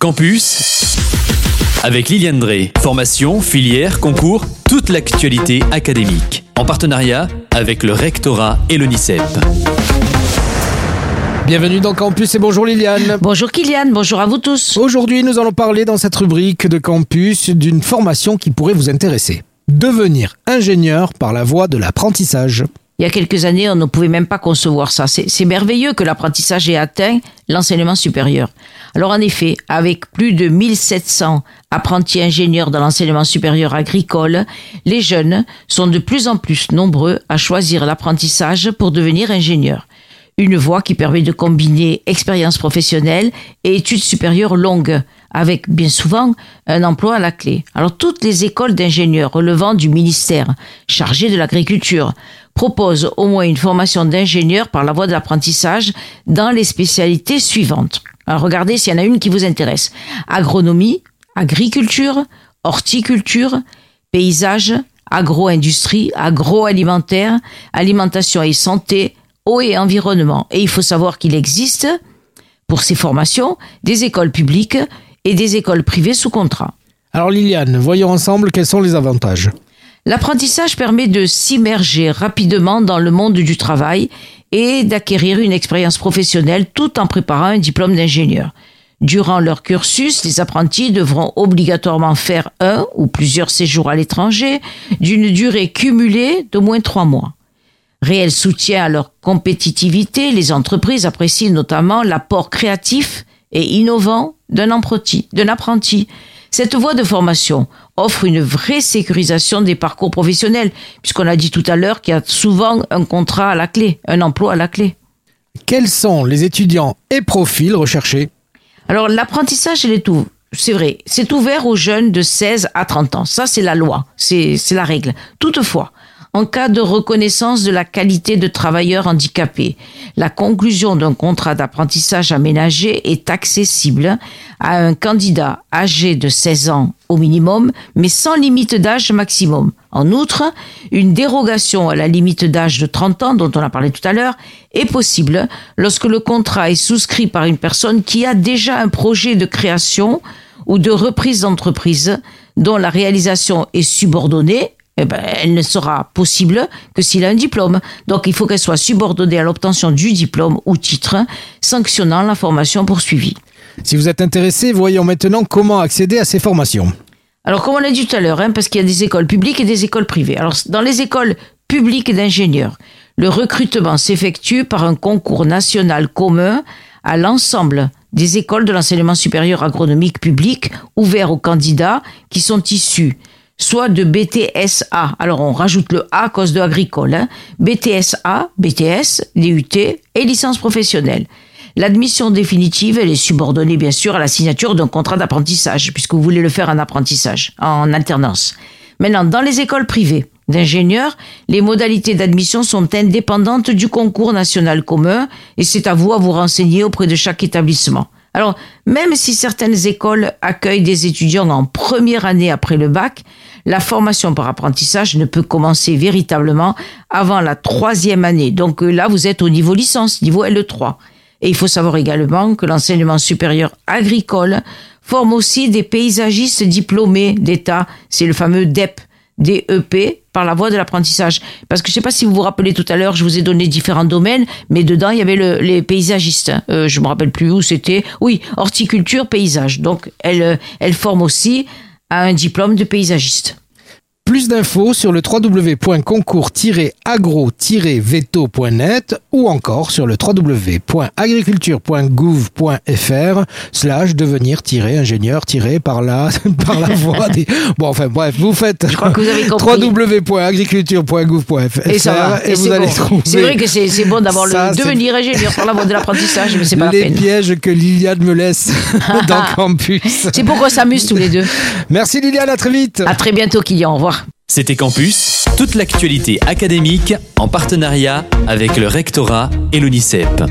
Campus avec Liliane Drey. Formation, filière, concours, toute l'actualité académique. En partenariat avec le rectorat et l'ONICEP. Bienvenue dans Campus et bonjour Liliane. Bonjour Kylian, bonjour à vous tous. Aujourd'hui, nous allons parler dans cette rubrique de Campus d'une formation qui pourrait vous intéresser. Devenir ingénieur par la voie de l'apprentissage. Il y a quelques années, on ne pouvait même pas concevoir ça. C'est merveilleux que l'apprentissage ait atteint l'enseignement supérieur. Alors en effet, avec plus de 1700 apprentis ingénieurs dans l'enseignement supérieur agricole, les jeunes sont de plus en plus nombreux à choisir l'apprentissage pour devenir ingénieurs une voie qui permet de combiner expérience professionnelle et études supérieures longues, avec bien souvent un emploi à la clé. Alors toutes les écoles d'ingénieurs relevant du ministère chargé de l'agriculture proposent au moins une formation d'ingénieur par la voie de l'apprentissage dans les spécialités suivantes. Alors regardez s'il y en a une qui vous intéresse. Agronomie, agriculture, horticulture, paysage, agro-industrie, agroalimentaire, alimentation et santé, eau et environnement. Et il faut savoir qu'il existe, pour ces formations, des écoles publiques et des écoles privées sous contrat. Alors Liliane, voyons ensemble quels sont les avantages. L'apprentissage permet de s'immerger rapidement dans le monde du travail et d'acquérir une expérience professionnelle tout en préparant un diplôme d'ingénieur. Durant leur cursus, les apprentis devront obligatoirement faire un ou plusieurs séjours à l'étranger d'une durée cumulée d'au moins trois mois réel soutien à leur compétitivité, les entreprises apprécient notamment l'apport créatif et innovant d'un apprenti, apprenti. Cette voie de formation offre une vraie sécurisation des parcours professionnels, puisqu'on a dit tout à l'heure qu'il y a souvent un contrat à la clé, un emploi à la clé. Quels sont les étudiants et profils recherchés? Alors l'apprentissage, c'est vrai, c'est ouvert aux jeunes de 16 à 30 ans. Ça, c'est la loi, c'est la règle. Toutefois, en cas de reconnaissance de la qualité de travailleur handicapé. La conclusion d'un contrat d'apprentissage aménagé est accessible à un candidat âgé de 16 ans au minimum, mais sans limite d'âge maximum. En outre, une dérogation à la limite d'âge de 30 ans, dont on a parlé tout à l'heure, est possible lorsque le contrat est souscrit par une personne qui a déjà un projet de création ou de reprise d'entreprise dont la réalisation est subordonnée eh ben, elle ne sera possible que s'il a un diplôme. Donc il faut qu'elle soit subordonnée à l'obtention du diplôme ou titre sanctionnant la formation poursuivie. Si vous êtes intéressé, voyons maintenant comment accéder à ces formations. Alors comme on l'a dit tout à l'heure, hein, parce qu'il y a des écoles publiques et des écoles privées. Alors dans les écoles publiques d'ingénieurs, le recrutement s'effectue par un concours national commun à l'ensemble des écoles de l'enseignement supérieur agronomique public ouvert aux candidats qui sont issus soit de BTSA. Alors on rajoute le A à cause de agricole. Hein. BTSA, BTS, DUT et licence professionnelle. L'admission définitive, elle est subordonnée bien sûr à la signature d'un contrat d'apprentissage, puisque vous voulez le faire en apprentissage, en alternance. Maintenant, dans les écoles privées d'ingénieurs, les modalités d'admission sont indépendantes du concours national commun et c'est à vous à vous renseigner auprès de chaque établissement. Alors, même si certaines écoles accueillent des étudiants en première année après le bac, la formation par apprentissage ne peut commencer véritablement avant la troisième année. Donc euh, là, vous êtes au niveau licence, niveau L3. Et il faut savoir également que l'enseignement supérieur agricole forme aussi des paysagistes diplômés d'État. C'est le fameux DEP, DEP, par la voie de l'apprentissage. Parce que je ne sais pas si vous vous rappelez tout à l'heure, je vous ai donné différents domaines, mais dedans il y avait le, les paysagistes. Euh, je me rappelle plus où c'était. Oui, horticulture, paysage. Donc elle, euh, elle forme aussi un diplôme de paysagiste. Plus d'infos sur le www.concours-agro-veto.net ou encore sur le www.agriculture.gouv.fr slash devenir-ingénieur- par la, par la voie des... Bon, enfin bref, vous faites www.agriculture.gouv.fr et, et, vous allez trouver... C'est vrai que c'est bon d'avoir le devenir ingénieur par la voie de l'apprentissage, mais c'est pas les la peine. Les pièges que Liliane me laisse dans Campus. C'est pourquoi s'amuse tous les deux. Merci Liliane, à très vite. À très bientôt Kylian, au revoir. C'était Campus, toute l'actualité académique en partenariat avec le rectorat et l'ONICEP.